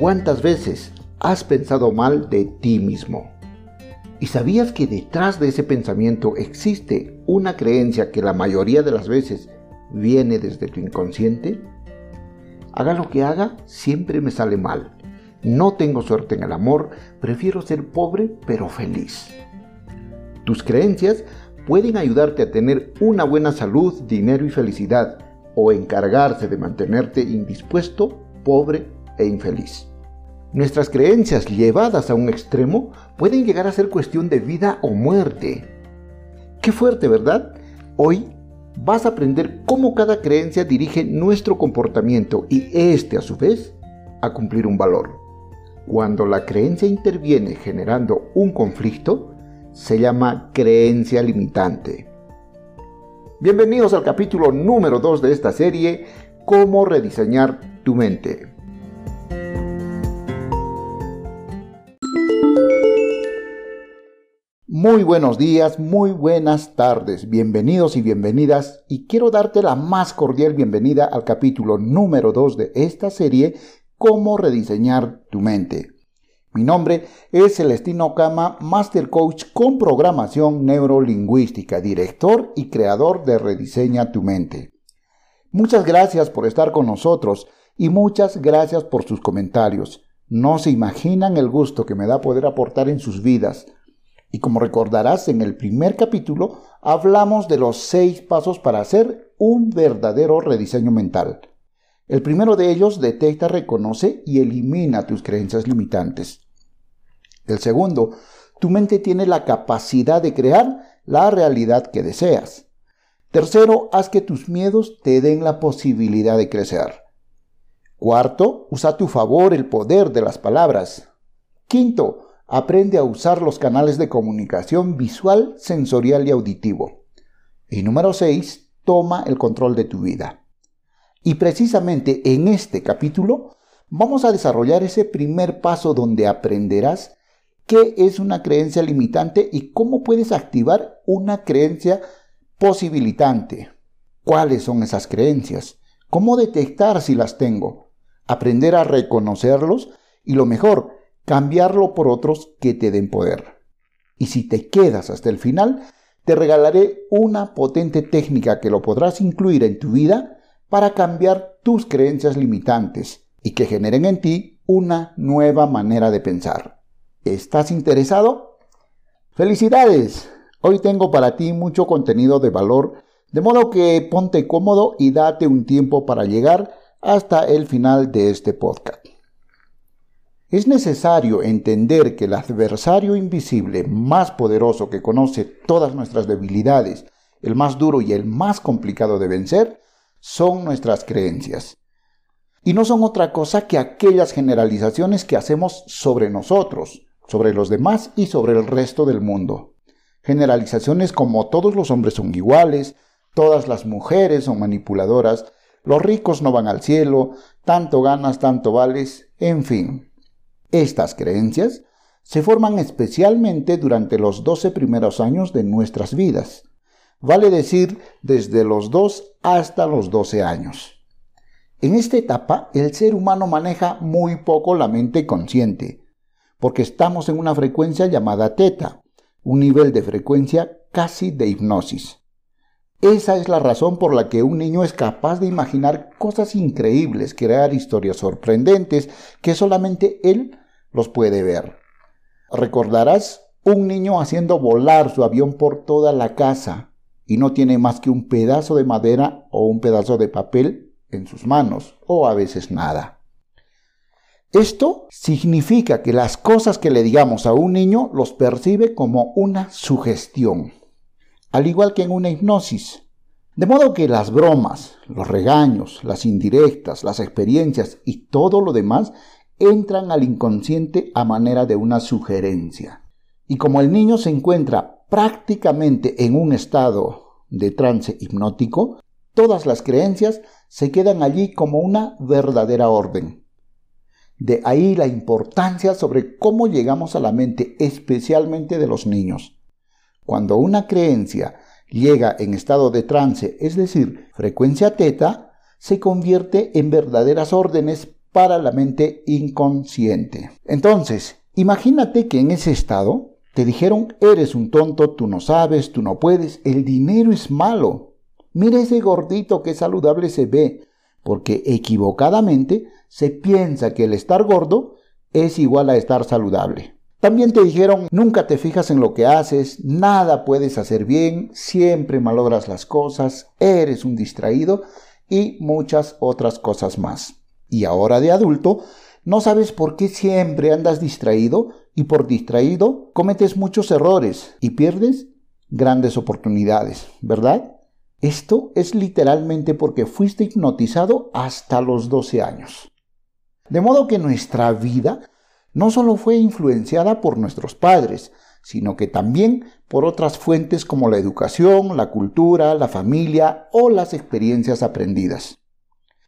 ¿Cuántas veces has pensado mal de ti mismo? ¿Y sabías que detrás de ese pensamiento existe una creencia que la mayoría de las veces viene desde tu inconsciente? Haga lo que haga, siempre me sale mal. No tengo suerte en el amor, prefiero ser pobre pero feliz. Tus creencias pueden ayudarte a tener una buena salud, dinero y felicidad, o encargarse de mantenerte indispuesto, pobre e infeliz. Nuestras creencias llevadas a un extremo pueden llegar a ser cuestión de vida o muerte. Qué fuerte, ¿verdad? Hoy vas a aprender cómo cada creencia dirige nuestro comportamiento y este a su vez a cumplir un valor. Cuando la creencia interviene generando un conflicto, se llama creencia limitante. Bienvenidos al capítulo número 2 de esta serie, Cómo rediseñar tu mente. Muy buenos días, muy buenas tardes, bienvenidos y bienvenidas y quiero darte la más cordial bienvenida al capítulo número 2 de esta serie, Cómo rediseñar tu mente. Mi nombre es Celestino Cama, Master Coach con programación neurolingüística, director y creador de Rediseña tu mente. Muchas gracias por estar con nosotros y muchas gracias por sus comentarios. No se imaginan el gusto que me da poder aportar en sus vidas y como recordarás, en el primer capítulo hablamos de los seis pasos para hacer un verdadero rediseño mental. El primero de ellos detecta, reconoce y elimina tus creencias limitantes. El segundo, tu mente tiene la capacidad de crear la realidad que deseas. Tercero, haz que tus miedos te den la posibilidad de crecer. Cuarto, usa a tu favor el poder de las palabras. Quinto, aprende a usar los canales de comunicación visual, sensorial y auditivo. Y número 6, toma el control de tu vida. Y precisamente en este capítulo vamos a desarrollar ese primer paso donde aprenderás qué es una creencia limitante y cómo puedes activar una creencia posibilitante. ¿Cuáles son esas creencias? ¿Cómo detectar si las tengo? Aprender a reconocerlos y lo mejor, cambiarlo por otros que te den poder. Y si te quedas hasta el final, te regalaré una potente técnica que lo podrás incluir en tu vida para cambiar tus creencias limitantes y que generen en ti una nueva manera de pensar. ¿Estás interesado? ¡Felicidades! Hoy tengo para ti mucho contenido de valor, de modo que ponte cómodo y date un tiempo para llegar hasta el final de este podcast. Es necesario entender que el adversario invisible más poderoso que conoce todas nuestras debilidades, el más duro y el más complicado de vencer, son nuestras creencias. Y no son otra cosa que aquellas generalizaciones que hacemos sobre nosotros, sobre los demás y sobre el resto del mundo. Generalizaciones como todos los hombres son iguales, todas las mujeres son manipuladoras, los ricos no van al cielo, tanto ganas, tanto vales, en fin. Estas creencias se forman especialmente durante los 12 primeros años de nuestras vidas, vale decir desde los 2 hasta los 12 años. En esta etapa el ser humano maneja muy poco la mente consciente, porque estamos en una frecuencia llamada teta, un nivel de frecuencia casi de hipnosis. Esa es la razón por la que un niño es capaz de imaginar cosas increíbles, crear historias sorprendentes que solamente él los puede ver. Recordarás un niño haciendo volar su avión por toda la casa y no tiene más que un pedazo de madera o un pedazo de papel en sus manos, o a veces nada. Esto significa que las cosas que le digamos a un niño los percibe como una sugestión, al igual que en una hipnosis. De modo que las bromas, los regaños, las indirectas, las experiencias y todo lo demás entran al inconsciente a manera de una sugerencia. Y como el niño se encuentra prácticamente en un estado de trance hipnótico, todas las creencias se quedan allí como una verdadera orden. De ahí la importancia sobre cómo llegamos a la mente, especialmente de los niños. Cuando una creencia llega en estado de trance, es decir, frecuencia teta, se convierte en verdaderas órdenes para la mente inconsciente. Entonces, imagínate que en ese estado te dijeron, eres un tonto, tú no sabes, tú no puedes, el dinero es malo. Mira ese gordito que saludable se ve, porque equivocadamente se piensa que el estar gordo es igual a estar saludable. También te dijeron, nunca te fijas en lo que haces, nada puedes hacer bien, siempre malogras las cosas, eres un distraído y muchas otras cosas más. Y ahora de adulto, no sabes por qué siempre andas distraído y por distraído cometes muchos errores y pierdes grandes oportunidades, ¿verdad? Esto es literalmente porque fuiste hipnotizado hasta los 12 años. De modo que nuestra vida no solo fue influenciada por nuestros padres, sino que también por otras fuentes como la educación, la cultura, la familia o las experiencias aprendidas.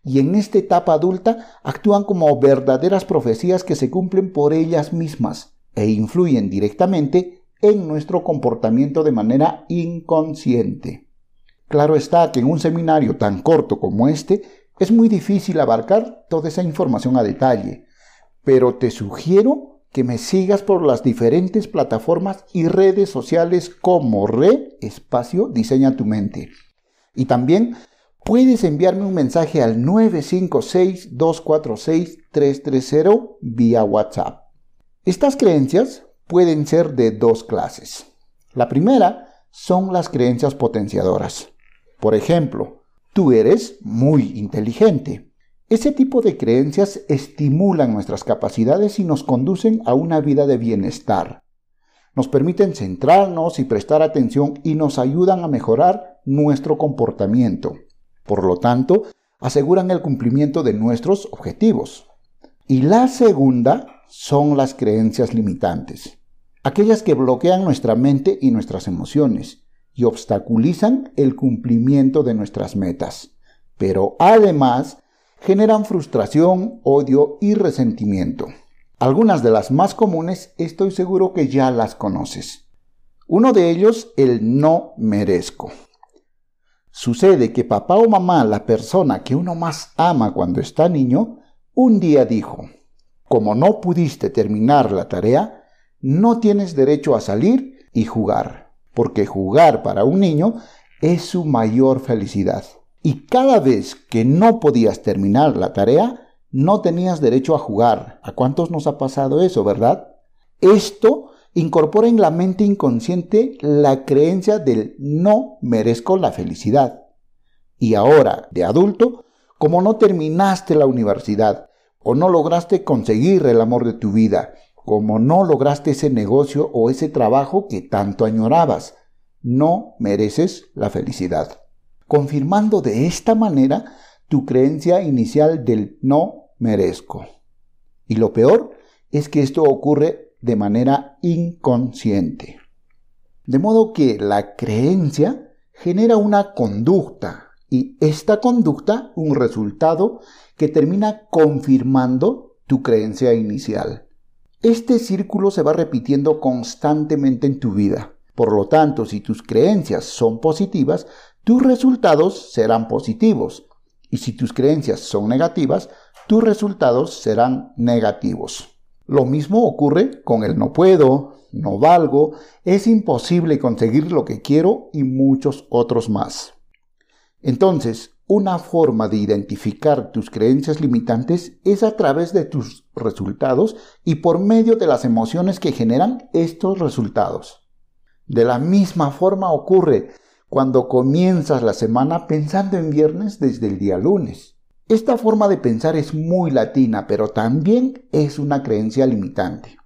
Y en esta etapa adulta actúan como verdaderas profecías que se cumplen por ellas mismas e influyen directamente en nuestro comportamiento de manera inconsciente. Claro está que en un seminario tan corto como este es muy difícil abarcar toda esa información a detalle, pero te sugiero que me sigas por las diferentes plataformas y redes sociales como Red Espacio Diseña tu Mente. Y también puedes enviarme un mensaje al 956-246-330 vía WhatsApp. Estas creencias pueden ser de dos clases. La primera son las creencias potenciadoras. Por ejemplo, tú eres muy inteligente. Ese tipo de creencias estimulan nuestras capacidades y nos conducen a una vida de bienestar. Nos permiten centrarnos y prestar atención y nos ayudan a mejorar nuestro comportamiento. Por lo tanto, aseguran el cumplimiento de nuestros objetivos. Y la segunda son las creencias limitantes, aquellas que bloquean nuestra mente y nuestras emociones y obstaculizan el cumplimiento de nuestras metas. Pero además generan frustración, odio y resentimiento. Algunas de las más comunes estoy seguro que ya las conoces. Uno de ellos, el no merezco. Sucede que papá o mamá, la persona que uno más ama cuando está niño, un día dijo, como no pudiste terminar la tarea, no tienes derecho a salir y jugar, porque jugar para un niño es su mayor felicidad. Y cada vez que no podías terminar la tarea, no tenías derecho a jugar. ¿A cuántos nos ha pasado eso, verdad? Esto incorpora en la mente inconsciente la creencia del no merezco la felicidad. Y ahora, de adulto, como no terminaste la universidad, o no lograste conseguir el amor de tu vida, como no lograste ese negocio o ese trabajo que tanto añorabas, no mereces la felicidad confirmando de esta manera tu creencia inicial del no merezco. Y lo peor es que esto ocurre de manera inconsciente. De modo que la creencia genera una conducta y esta conducta un resultado que termina confirmando tu creencia inicial. Este círculo se va repitiendo constantemente en tu vida. Por lo tanto, si tus creencias son positivas, tus resultados serán positivos. Y si tus creencias son negativas, tus resultados serán negativos. Lo mismo ocurre con el no puedo, no valgo, es imposible conseguir lo que quiero y muchos otros más. Entonces, una forma de identificar tus creencias limitantes es a través de tus resultados y por medio de las emociones que generan estos resultados. De la misma forma ocurre cuando comienzas la semana pensando en viernes desde el día lunes. Esta forma de pensar es muy latina, pero también es una creencia limitante.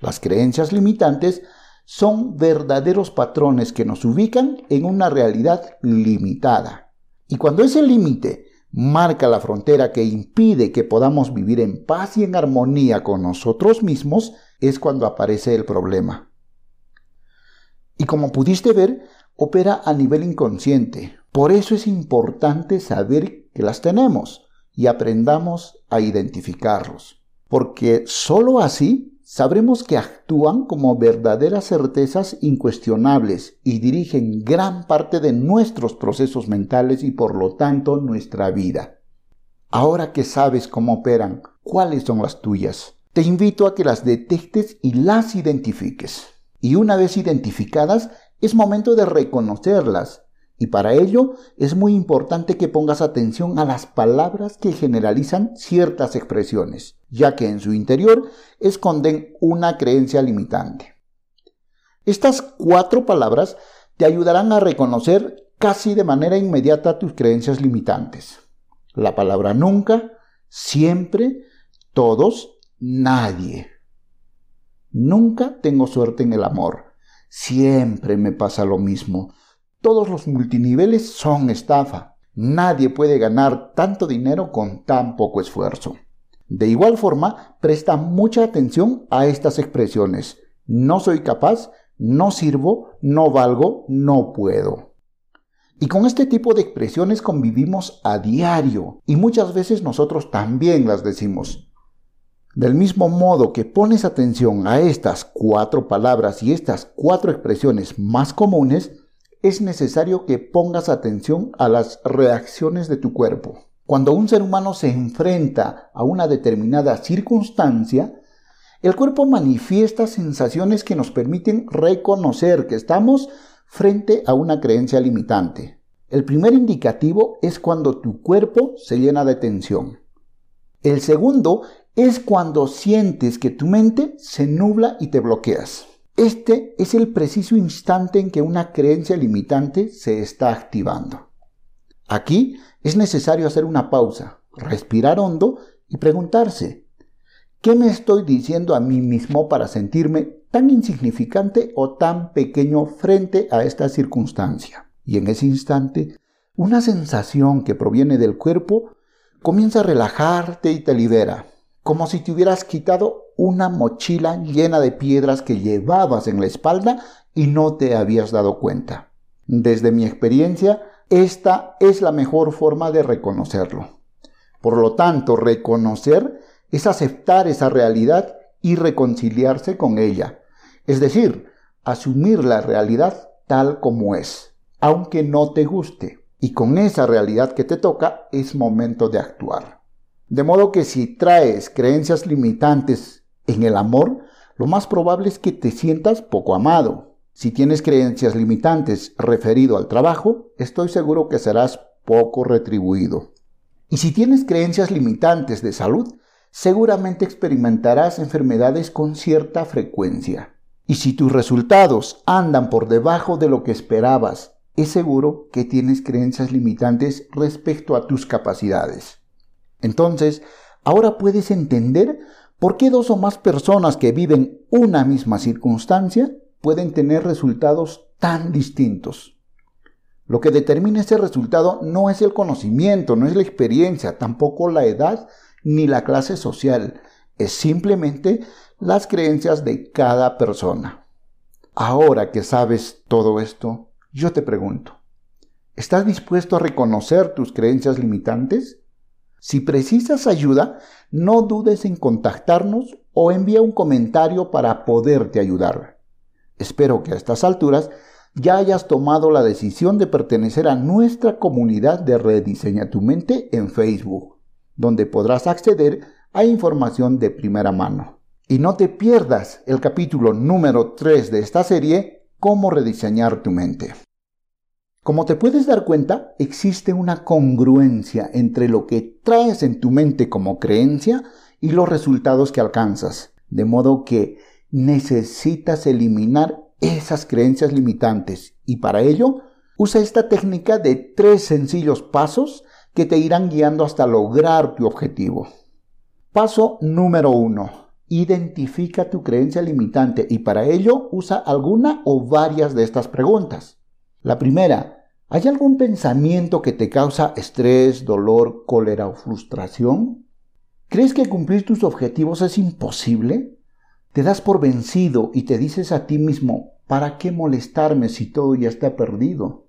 Las creencias limitantes son verdaderos patrones que nos ubican en una realidad limitada. Y cuando ese límite marca la frontera que impide que podamos vivir en paz y en armonía con nosotros mismos, es cuando aparece el problema. Y como pudiste ver, opera a nivel inconsciente. Por eso es importante saber que las tenemos y aprendamos a identificarlos. Porque sólo así sabremos que actúan como verdaderas certezas incuestionables y dirigen gran parte de nuestros procesos mentales y por lo tanto nuestra vida. Ahora que sabes cómo operan, cuáles son las tuyas, te invito a que las detectes y las identifiques. Y una vez identificadas, es momento de reconocerlas. Y para ello es muy importante que pongas atención a las palabras que generalizan ciertas expresiones, ya que en su interior esconden una creencia limitante. Estas cuatro palabras te ayudarán a reconocer casi de manera inmediata tus creencias limitantes. La palabra nunca, siempre, todos, nadie. Nunca tengo suerte en el amor. Siempre me pasa lo mismo. Todos los multiniveles son estafa. Nadie puede ganar tanto dinero con tan poco esfuerzo. De igual forma, presta mucha atención a estas expresiones. No soy capaz, no sirvo, no valgo, no puedo. Y con este tipo de expresiones convivimos a diario y muchas veces nosotros también las decimos. Del mismo modo que pones atención a estas cuatro palabras y estas cuatro expresiones más comunes, es necesario que pongas atención a las reacciones de tu cuerpo. Cuando un ser humano se enfrenta a una determinada circunstancia, el cuerpo manifiesta sensaciones que nos permiten reconocer que estamos frente a una creencia limitante. El primer indicativo es cuando tu cuerpo se llena de tensión. El segundo es cuando sientes que tu mente se nubla y te bloqueas. Este es el preciso instante en que una creencia limitante se está activando. Aquí es necesario hacer una pausa, respirar hondo y preguntarse, ¿qué me estoy diciendo a mí mismo para sentirme tan insignificante o tan pequeño frente a esta circunstancia. Y en ese instante, una sensación que proviene del cuerpo comienza a relajarte y te libera, como si te hubieras quitado una mochila llena de piedras que llevabas en la espalda y no te habías dado cuenta. Desde mi experiencia, esta es la mejor forma de reconocerlo. Por lo tanto, reconocer es aceptar esa realidad y reconciliarse con ella. Es decir, asumir la realidad tal como es, aunque no te guste. Y con esa realidad que te toca es momento de actuar. De modo que si traes creencias limitantes en el amor, lo más probable es que te sientas poco amado. Si tienes creencias limitantes referido al trabajo, estoy seguro que serás poco retribuido. Y si tienes creencias limitantes de salud, seguramente experimentarás enfermedades con cierta frecuencia. Y si tus resultados andan por debajo de lo que esperabas, es seguro que tienes creencias limitantes respecto a tus capacidades. Entonces, ahora puedes entender por qué dos o más personas que viven una misma circunstancia pueden tener resultados tan distintos. Lo que determina ese resultado no es el conocimiento, no es la experiencia, tampoco la edad ni la clase social, es simplemente las creencias de cada persona. Ahora que sabes todo esto, yo te pregunto, ¿estás dispuesto a reconocer tus creencias limitantes? Si precisas ayuda, no dudes en contactarnos o envía un comentario para poderte ayudar. Espero que a estas alturas ya hayas tomado la decisión de pertenecer a nuestra comunidad de Rediseña tu mente en Facebook donde podrás acceder a información de primera mano. Y no te pierdas el capítulo número 3 de esta serie, Cómo rediseñar tu mente. Como te puedes dar cuenta, existe una congruencia entre lo que traes en tu mente como creencia y los resultados que alcanzas, de modo que necesitas eliminar esas creencias limitantes y para ello usa esta técnica de tres sencillos pasos que te irán guiando hasta lograr tu objetivo. Paso número uno. Identifica tu creencia limitante y para ello usa alguna o varias de estas preguntas. La primera, ¿hay algún pensamiento que te causa estrés, dolor, cólera o frustración? ¿Crees que cumplir tus objetivos es imposible? ¿Te das por vencido y te dices a ti mismo, ¿para qué molestarme si todo ya está perdido?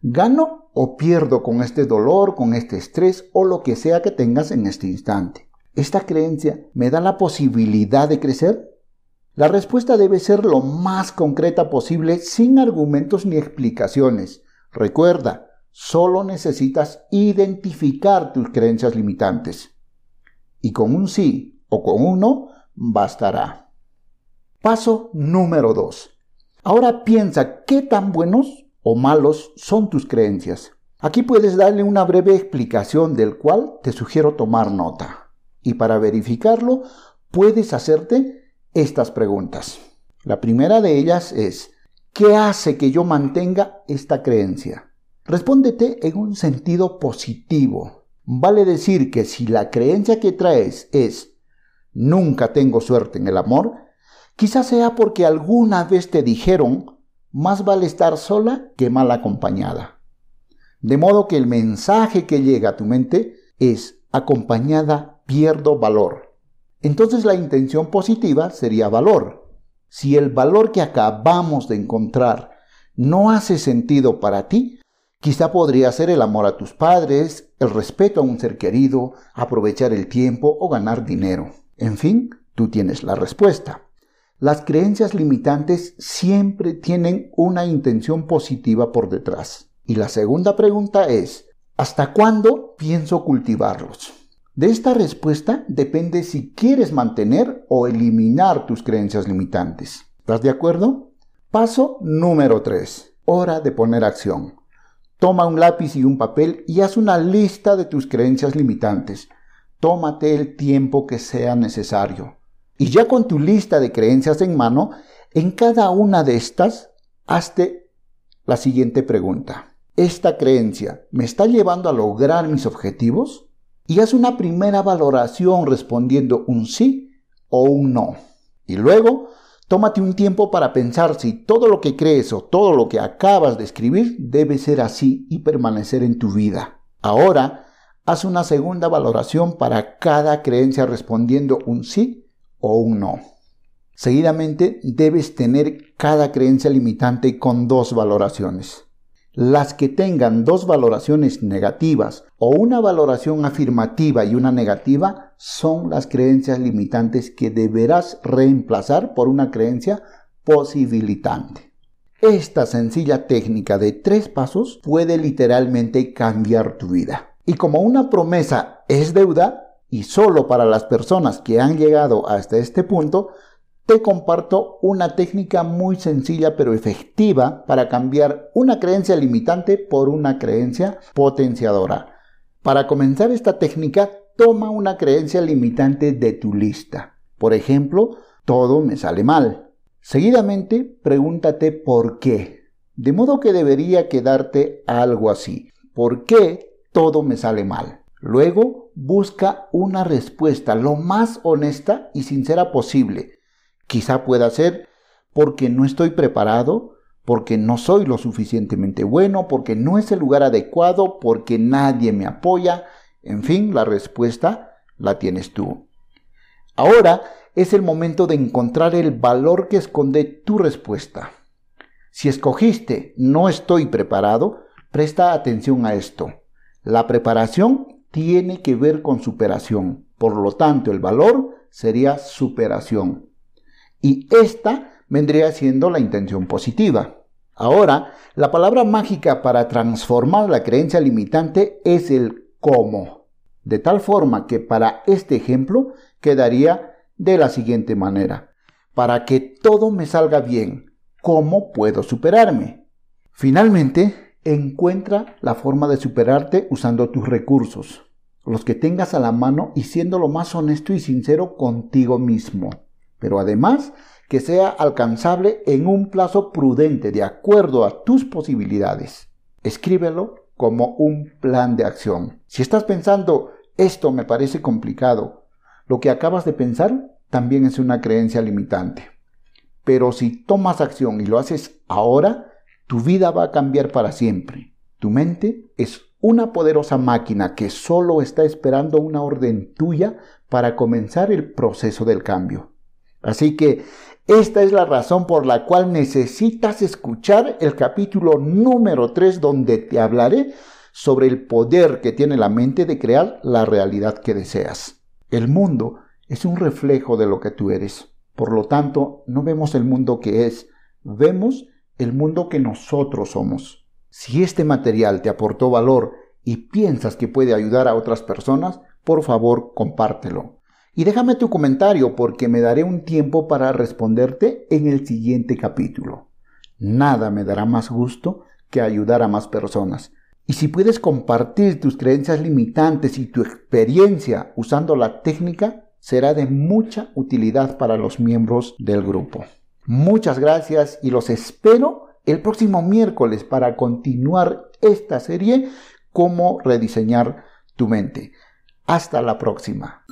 ¿Gano o pierdo con este dolor, con este estrés o lo que sea que tengas en este instante? ¿Esta creencia me da la posibilidad de crecer? La respuesta debe ser lo más concreta posible sin argumentos ni explicaciones. Recuerda, Solo necesitas identificar tus creencias limitantes. Y con un sí o con un no, bastará. Paso número 2. Ahora piensa qué tan buenos o malos son tus creencias. Aquí puedes darle una breve explicación del cual te sugiero tomar nota. Y para verificarlo, puedes hacerte estas preguntas. La primera de ellas es, ¿qué hace que yo mantenga esta creencia? Respóndete en un sentido positivo. Vale decir que si la creencia que traes es nunca tengo suerte en el amor, quizás sea porque alguna vez te dijeron más vale estar sola que mal acompañada. De modo que el mensaje que llega a tu mente es acompañada pierdo valor. Entonces la intención positiva sería valor. Si el valor que acabamos de encontrar no hace sentido para ti, quizá podría ser el amor a tus padres, el respeto a un ser querido, aprovechar el tiempo o ganar dinero. En fin, tú tienes la respuesta. Las creencias limitantes siempre tienen una intención positiva por detrás. Y la segunda pregunta es, ¿hasta cuándo pienso cultivarlos? De esta respuesta depende si quieres mantener o eliminar tus creencias limitantes. ¿Estás de acuerdo? Paso número 3. Hora de poner acción. Toma un lápiz y un papel y haz una lista de tus creencias limitantes. Tómate el tiempo que sea necesario. Y ya con tu lista de creencias en mano, en cada una de estas, hazte la siguiente pregunta. ¿Esta creencia me está llevando a lograr mis objetivos? Y haz una primera valoración respondiendo un sí o un no. Y luego, tómate un tiempo para pensar si todo lo que crees o todo lo que acabas de escribir debe ser así y permanecer en tu vida. Ahora, Haz una segunda valoración para cada creencia respondiendo un sí o un no. Seguidamente debes tener cada creencia limitante con dos valoraciones. Las que tengan dos valoraciones negativas o una valoración afirmativa y una negativa son las creencias limitantes que deberás reemplazar por una creencia posibilitante. Esta sencilla técnica de tres pasos puede literalmente cambiar tu vida. Y como una promesa es deuda, y solo para las personas que han llegado hasta este punto, te comparto una técnica muy sencilla pero efectiva para cambiar una creencia limitante por una creencia potenciadora. Para comenzar esta técnica, toma una creencia limitante de tu lista. Por ejemplo, todo me sale mal. Seguidamente, pregúntate por qué. De modo que debería quedarte algo así. ¿Por qué todo me sale mal. Luego busca una respuesta lo más honesta y sincera posible. Quizá pueda ser porque no estoy preparado, porque no soy lo suficientemente bueno, porque no es el lugar adecuado, porque nadie me apoya. En fin, la respuesta la tienes tú. Ahora es el momento de encontrar el valor que esconde tu respuesta. Si escogiste no estoy preparado, presta atención a esto. La preparación tiene que ver con superación. Por lo tanto, el valor sería superación. Y esta vendría siendo la intención positiva. Ahora, la palabra mágica para transformar la creencia limitante es el cómo. De tal forma que para este ejemplo quedaría de la siguiente manera. Para que todo me salga bien, ¿cómo puedo superarme? Finalmente, Encuentra la forma de superarte usando tus recursos, los que tengas a la mano y siendo lo más honesto y sincero contigo mismo. Pero además que sea alcanzable en un plazo prudente de acuerdo a tus posibilidades. Escríbelo como un plan de acción. Si estás pensando, esto me parece complicado, lo que acabas de pensar también es una creencia limitante. Pero si tomas acción y lo haces ahora, tu vida va a cambiar para siempre. Tu mente es una poderosa máquina que solo está esperando una orden tuya para comenzar el proceso del cambio. Así que esta es la razón por la cual necesitas escuchar el capítulo número 3 donde te hablaré sobre el poder que tiene la mente de crear la realidad que deseas. El mundo es un reflejo de lo que tú eres. Por lo tanto, no vemos el mundo que es, vemos el mundo que nosotros somos. Si este material te aportó valor y piensas que puede ayudar a otras personas, por favor compártelo. Y déjame tu comentario porque me daré un tiempo para responderte en el siguiente capítulo. Nada me dará más gusto que ayudar a más personas. Y si puedes compartir tus creencias limitantes y tu experiencia usando la técnica, será de mucha utilidad para los miembros del grupo. Muchas gracias y los espero el próximo miércoles para continuar esta serie, cómo rediseñar tu mente. Hasta la próxima.